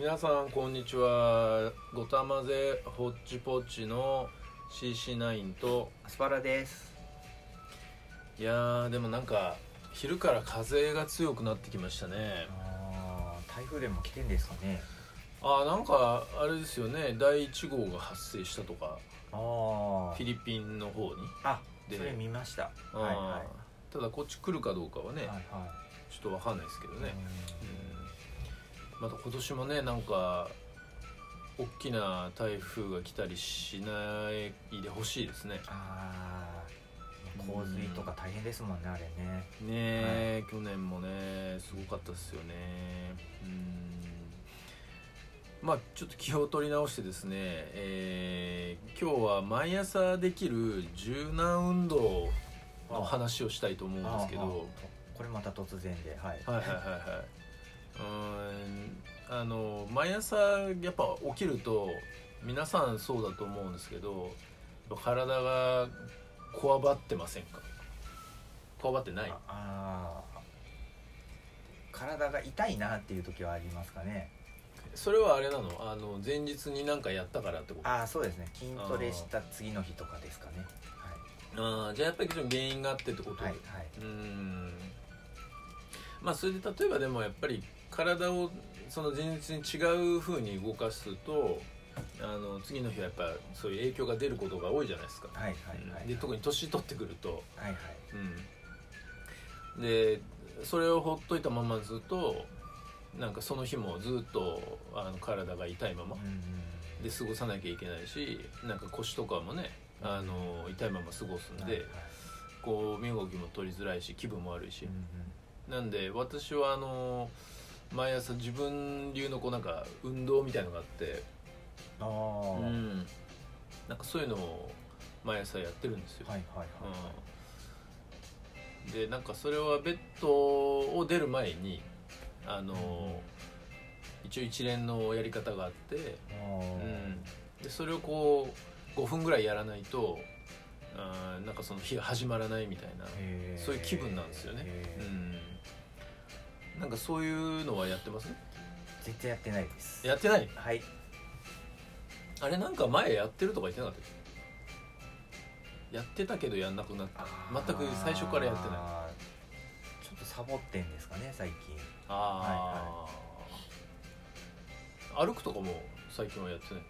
皆さんこんにちは。ごたまぜホッチポッチの CC9 とアスパラです。いやーでもなんか昼から風が強くなってきましたね。あー台風でも来てんですかね。あーなんかあれですよね。第1号が発生したとか。あフィリピンの方に。あで。それ見ました。はいはただこっち来るかどうかはね、いはい。はちょっとわかんないですけどいね、うん、また今年もねなんか大きな台風が来たりしないでほしいですね。ああ洪水とか大変ですもんねあれね。ねえ、去年もねすごかったですよね。うん。まあちょっと気を取り直してですね、えー今日は毎朝できる柔軟運動の話をしたいと思うんですけど。これまた突然ではい。はいはいはいはいうーん。あの毎朝やっぱ起きると皆さんそうだと思うんですけど体がこわばってませんか？こわばってない？ああー。体が痛いなっていう時はありますかね？それはあれなの？あの前日に何かやったからってこと？あああそうですね。筋トレした次の日とかですかね。あーじゃあやっぱりちょっと原因があってってこと、はいはい。はいうーん。まあそれで例えばでもやっぱり体をその前日に違う風に動かすとあの次の日はやっぱそういう影響が出ることが多いじゃないですか、はいはいはいで特に年取ってくると、はいはい。うん、でそれをほっといたままずっとなんかその日もずっとあの体が痛いままうんうんで過ごさなきゃいけないしなんか腰とかもねあの痛いまま過ごすんで、はいはい。こう身動きも取りづらいし気分も悪いし。うん、なんで私はあの毎朝自分流のこうなんか運動みたいのがあって、うん、ああ、はいうん、なんかそういうのを毎朝やってるんですよ、はいはいうん、でなんかそれはベッドを出る前にあの、一応一連のやり方があって、あうん、でそれをこう5分ぐらいやらないとあーなんかその日が始まらないみたいな、そういう気分なんですよね、うん、なんかそういうのはやってます？絶対やってないです。やってない？はい。あれなんか前やってるとか言ってなかったやってたけどやんなくなった。全く最初からやってない。ちょっとサボってんですかね最近。ああ、歩くとかも最近はやってない？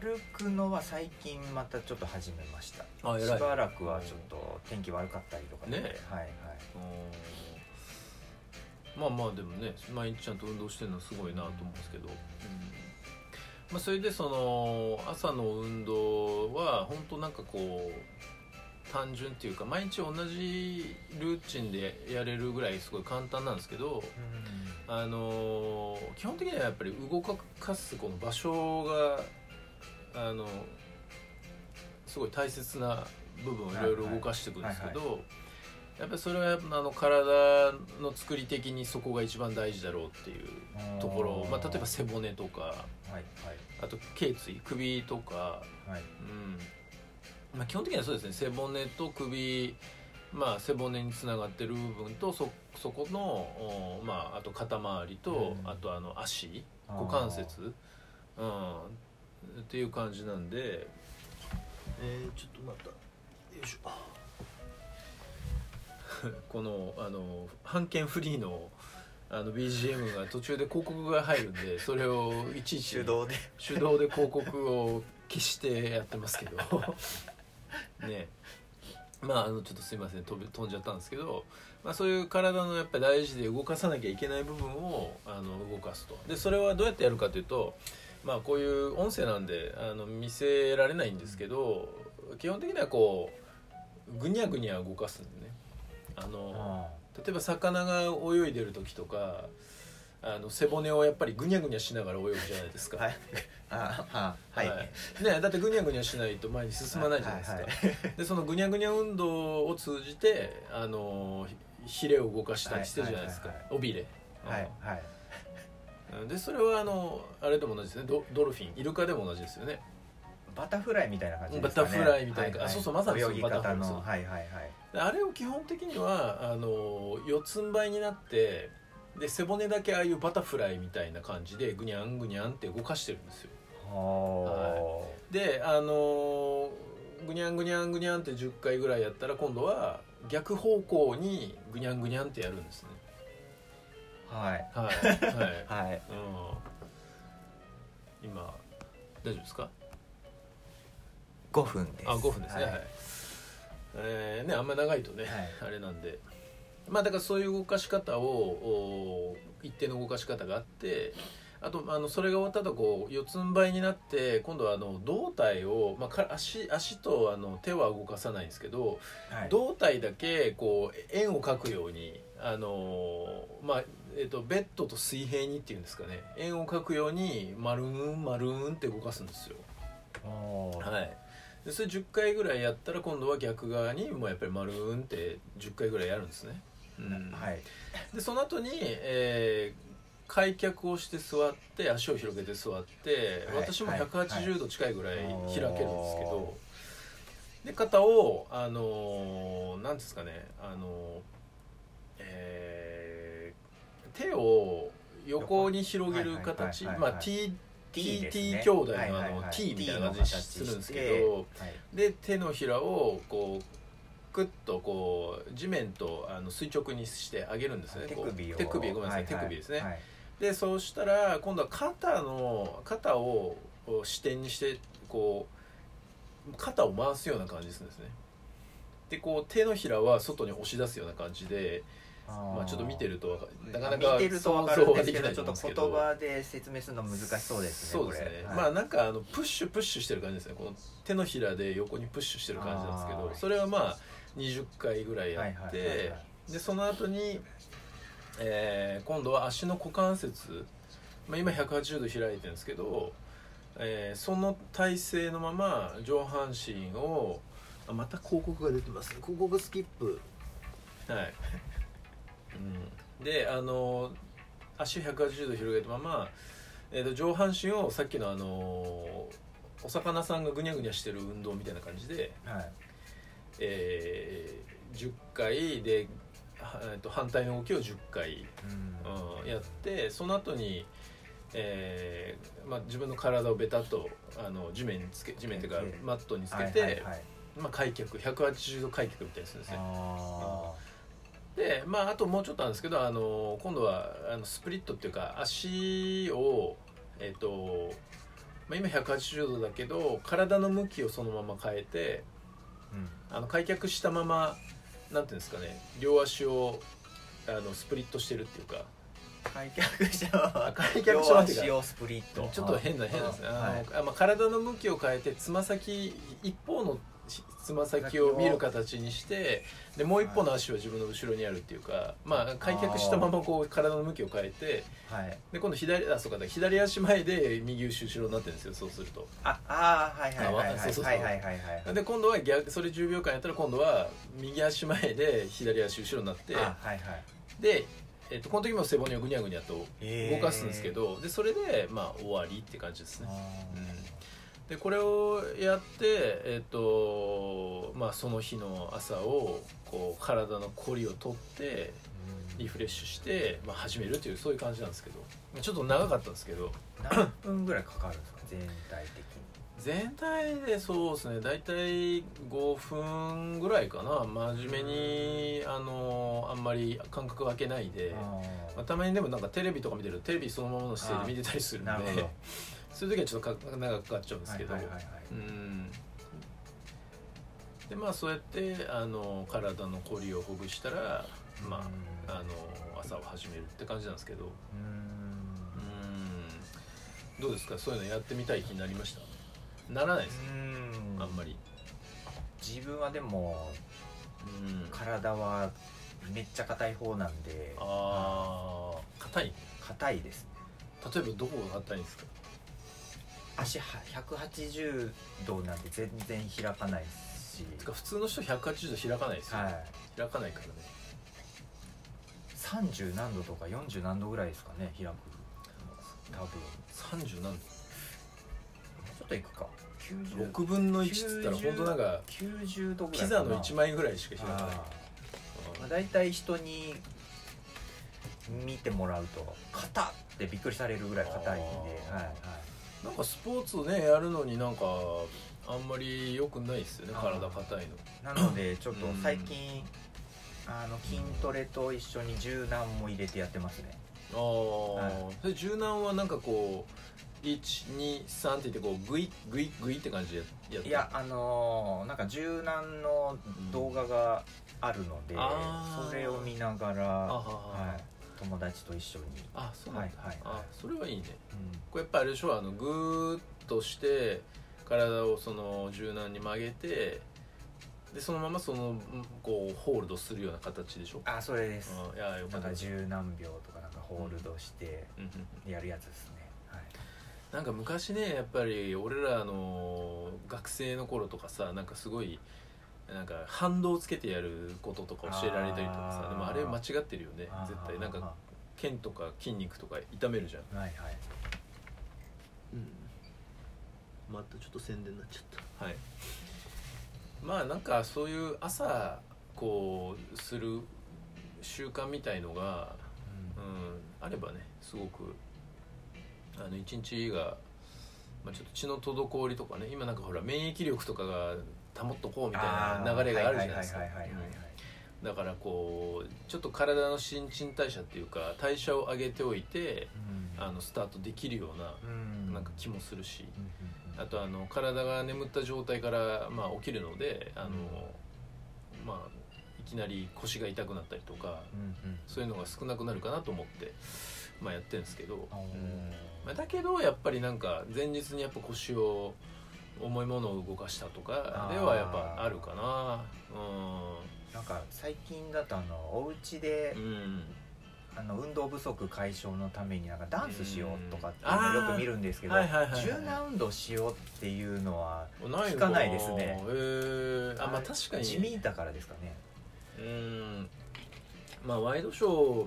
歩くのは最近またちょっと始めました。あ偉い。しばらくはちょっと天気悪かったりとかで、ねはいはい。うんまあまあでもね毎日ちゃんと運動してるのはすごいなと思うんですけど、まあ、それでその朝の運動は本当なんかこう単純っていうか毎日同じルーチンでやれるぐらいすごい簡単なんですけどあの基本的にはやっぱり動かすこの場所があのすごい大切な部分をいろいろ動かしていくんですけど、やっぱりそれはあの体の作り的にそこが一番大事だろうっていうところ、まあ、例えば背骨とか。はいはい。あと頸椎首とか、はい。うん。まあ、基本的にはそうですね。背骨と首、まあ、背骨につながってる部分とそそこの、おまあ、あと肩周りと、うん。あとあの足。股関節、うん、っていう感じなんで。えー、ちょっとまた。よいしょ このあの版権フリーのあの BGM が途中で広告が入るんでそれをいちいち手動で。手動で広告を消してやってますけど。ね。まああのちょっとすいません。飛び飛んじゃったんですけど、まあ、そういう体のやっぱり大事で動かさなきゃいけない部分をあの動かすと。でそれはどうやってやるかというとまあこういう音声なんであの見せられないんですけど基本的にはこうぐにゃぐにゃ動かすんでねあのあ例えば魚が泳いでる時とかあの背骨をやっぱりぐにゃぐにゃしながら泳ぐじゃないですか、はい。ああはい。ね、だってぐにゃぐにゃしないと前に進まないじゃないですか、はいはい。でそのぐにゃぐにゃ運動を通じてあのひひれを動かしたりしてるじゃないですか、はいはい尾びれ、はいはい。うん。でそれはあのあれでも同じですね。ドドルフィン。イルカでも同じですよねバタフライみたいな感じですかね。バタフライみたいな。あそうそうまさにそう泳ぎ方の。はいはいはい。であれを基本的にはあの四つん這いになってで背骨だけああいうバタフライみたいな感じでグニャングニャンって動かしてるんですよ。はであのーグニャングニャングニャンって10回ぐらいやったら今度は逆方向にグニャングニャンってやるんですね。あはい。はい。はい、はい。うん、今大丈夫ですか？5分です。あ5分ですね。ははい。い、えーねあんま長いとね、はい。あれなんで。まあだからそういう動かし方をお一定の動かし方があってあとあのそれが終わった後こう四つん這いになって今度はあの胴体を、まあ、か足足とあの手は動かさないんですけど、はい。胴体だけこう円を描くようにあのまあえっとベッドと水平にっていうんですかね。円を描くように丸ーん丸ーんって動かすんですよ。はいでそれ10回ぐらいやったら今度は逆側にもうやっぱり丸ーんって10回ぐらいやるんですね、うん。はい。でその後に、えー開脚をして座って足を広げて座って、はい。私もはい。180度近いぐらいはい開けるんですけど、で肩をあのーなんていうんですかねあのーえー手を横に広げる形。はいはいはいはい。まあ T T, です T ね兄弟のあはいはいのはい。T みたいな感じにするんですけどはい。で手のひらをこうクッとこう地面とあの垂直にしてあげるんですね手首を。手首ごめんなさい、はは手首ですね、はい。でそうしたら今度は肩の肩を支点にしてこう肩を回すような感じでするんですね。でこう手のひらは外に押し出すような感じでまあ、ちょっと見てるとなかなか見てると分かるんですけど。ちょっと言葉で説明するの難しそうですねそうですね、これ。まあなんかあのプッシュプッシュしてる感じですね。この手のひらで横にプッシュしてる感じなんですけどそれはまあ20回ぐらいやはいって、はいはいはい。でその後に、えー今度は足の股関節、まあ、今180度開いてるんですけど、えーその体勢のまま上半身をあまた広告が出てますね。広告スキップ。はい、うん、であの足180度広げたまま、えーと上半身をさっきのあのお魚さんがぐにゃぐにゃしてる運動みたいな感じで、はい。えー10回で、はえーと反対の動きを10回、うん。うんやってその後に、えーまあ、自分の体をベタっとあの地面につけ地面っていうかマットにつけて、まあ、開脚180度開脚みたいにするんですねあでまああともうちょっとあるんですけどあの今度はあのスプリットっていうか足をえっ、と、まあ、今180度だけど体の向きをそのまま変えてーうん。あの開脚したままなんていうんですかね両足をあのスプリットしてるっていうか。開脚者は開脚者はっていうか両足をスプリット。ちょっと変な変ですね。あの、はいあまあ、体の向きを変えてつま先一方のつま先を見る形にしてでもう一方の足は自分の後ろにあるっていうか、まあ開脚したままこう体の向きを変えてはい。で今度左あそうかだ左足前で右後ろになってるんですよそうすると。ああーはいはいはいはい。はいはいはいはいで今度は逆それ10秒間やったら今度は右足前で左足後ろになってあはいはい。で、えっとこの時も背骨をぐにゃぐにゃと動かすんですけどでそれでまあ終わりって感じですね。あうんでこれをやって、えっとまあ、その日の朝をこう体のこりを取ってーリフレッシュして、まあ、始めるというそういう感じなんですけど。ちょっと長かったんですけど。何分ぐらいかかるんですか？全体的に。全体でそうですね。大体5分ぐらいかな。真面目にあのあんまり間隔空けないで、まあ、たまにでもなんかテレビとか見てるとテレビそのままの姿勢で見てたりするんでそういう時はちょっとか長くかかっちゃうんですけど、うん。でまあそうやってあの体のこりをほぐしたら、まあ、あの朝を始めるって感じなんですけど。うーん。うん。どうですか？そういうのやってみたい気になりました？ならないです、うん。あんまり。自分はでもうん。体はめっちゃ硬い方なんで。ああ硬い？硬いです例えばどこが硬いんですか？足は180度なんて全然開かないし。つか普通の人180度開かないですよ、はい。開かないからね。30何度とか40何度ぐらいですかね開く。多分。30何ちょっといくか。度90 6分の1っつったら本当なんか90度ぐらピいかな。ザの1枚ぐらいしか開かない。まあ、大体人に見てもらうと硬ってびっくりされるぐらい硬いんで、はいはい、なんかスポーツねやるのになんかあんまり良くないですよね体硬いの。なので ちょっと最近、あの筋トレと一緒に柔軟も入れてやってますね。ああ、それ柔軟はなんかこう123って言ってこうグイグイグイって感じでやっていやあのーなんか柔軟の動画があるので、あー。それを見ながら、はい、友達と一緒に、あそうなんだ、はいはいあそれはいいね。うん。これやっぱあれでしょあのグーッとして体をその柔軟に曲げてでそのままそのこうホールドするような形でしょ？あそれです。あいやよかった。十何秒とかなんかホールドしてうんうん。やるやつですね、はい、なんか昔ねやっぱり俺らの学生の頃とかさなんかすごいなんか反動つけてやることとか教えられたりとかさでもあれ間違ってるよね絶対。なんか腱とか筋肉とか痛めるじゃん。はいはい。またちょっと宣伝になっちゃった。はい。まあなんかそういう朝こうする習慣みたいのが、うん、あればねすごくあの一日が、まあ、ちょっと血の滞りとかね今なんかほら免疫力とかが保っとこうみたいな流れがあるじゃないですか。だからこうちょっと体の新陳代謝っていうか代謝を上げておいてうん。あのスタートできるようなうん。なんか気もするし、うんあとあの体が眠った状態から、まあ、起きるのであの、まあ、いきなり腰が痛くなったりとかそういうのが少なくなるかなと思って、まあ、やってるんですけど、だけどやっぱりなんか前日にやっぱ腰を重いものを動かしたとかではやっぱあるかな。なんか最近だとあのお家でうん、うん、あの運動不足解消のためになんかダンスしようとかっていううん。のをよく見るんですけど柔軟運動しようっていうのはない聞かないですね。へえあまあ確かに。地味だからですかね。うん。まあワイドショ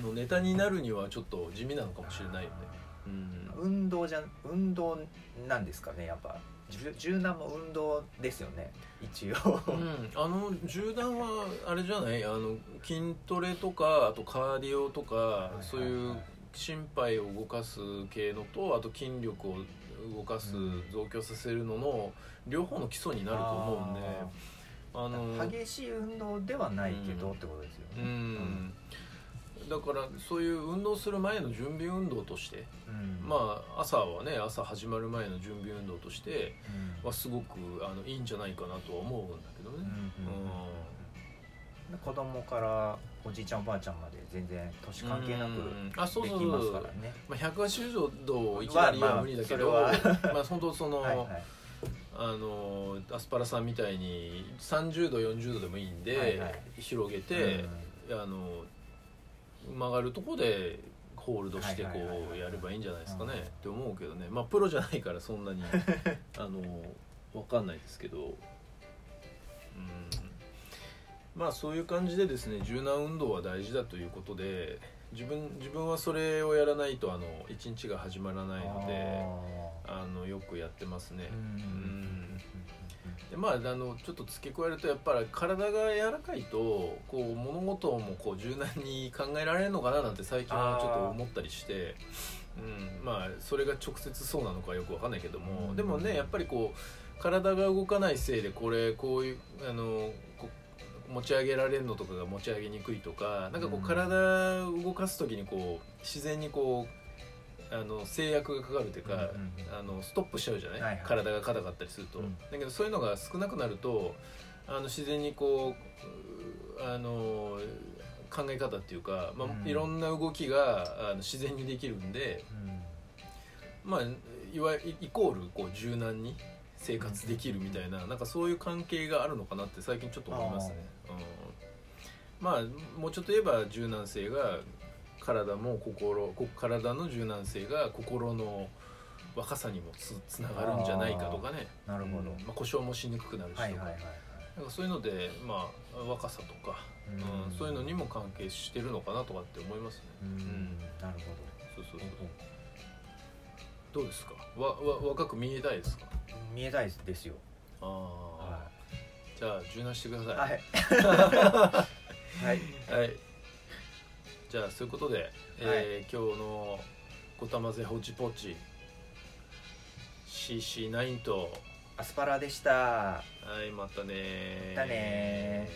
ーのネタになるにはちょっと地味なのかもしれないよね。うん運動じゃ運動なんですかねやっぱ。柔柔軟も運動ですよね一応。うん、あの銃弾はあれじゃない？あの筋トレとかあとカーディオとか、そういう心肺を動かす系のとあと筋力を動かす、うん。増強させるのの両方の基礎になると思うんで。あの激しい運動ではないけどうんってことですようねん、だからそういう運動する前の準備運動として、うん。まあ朝はね朝始まる前の準備運動としてうん。はすごくあのいいんじゃないかなとは思うんだけどね。うんうんうん。うん。子供からおじいちゃんおばあちゃんまで全然年関係なくうん。あそうでそうそう。きますからね。まあ、180度をいきなりは無理だけど、まあままあ本当その、はいはい。あのアスパラさんみたいに30度40度でもいいんで、はいはい。広げて、あの曲がるとこでホールドしてこうやればいいんじゃないですかね、うん。って思うけどね。まあプロじゃないからそんなに あの分かんないですけど、うん、まあそういう感じでですね柔軟運動は大事だということで自分自分はそれをやらないとあの一日が始まらないのでああのよくやってますね。うんでまああのちょっと付け加えるとやっぱり体が柔らかいとこう物事もこう柔軟に考えられるのかななんて最近はちょっと思ったりして、うん、まあそれが直接そうなのかよくわかんないけども、うん。でもねやっぱりこう体が動かないせいでこれこういうあのこ持ち上げられるのとかが持ち上げにくいとかなんかこう体を動かす時にこう自然にこうあの制約がかかるというか、うんうんうん。あのストップしちゃうじゃない、はいはい。体が硬かったりすると、うん。だけどそういうのが少なくなるとあの自然にこううあの考え方っていうか、まあうん。いろんな動きがあの自然にできるんで、まあ、いわイイコールこう柔軟に生活できるみたいな,、なんかそういう関係があるのかなって最近ちょっと思いますね。うん、まあもうちょっと言えば柔軟性が体も心こ体の柔軟性が心の若さにもつつながるんじゃないかとかね。なるほど。うんまあ、故障もしにくくなるしとか,、はいはいはいはい。なんかそういうので、まあ、若さとか、うん。そういうのにも関係してるのかなとかって思いますね。うんん。なるそうそうそう。ほどどうですか？わわ若く見えたいですか？見えたいですよ。ああ、はじゃあ柔軟してください。い。はい。はい。はい。じゃあそういうことで、えー今日の「ごたまぜほちぽち」CC9 とアスパラでした。はいまたねまたね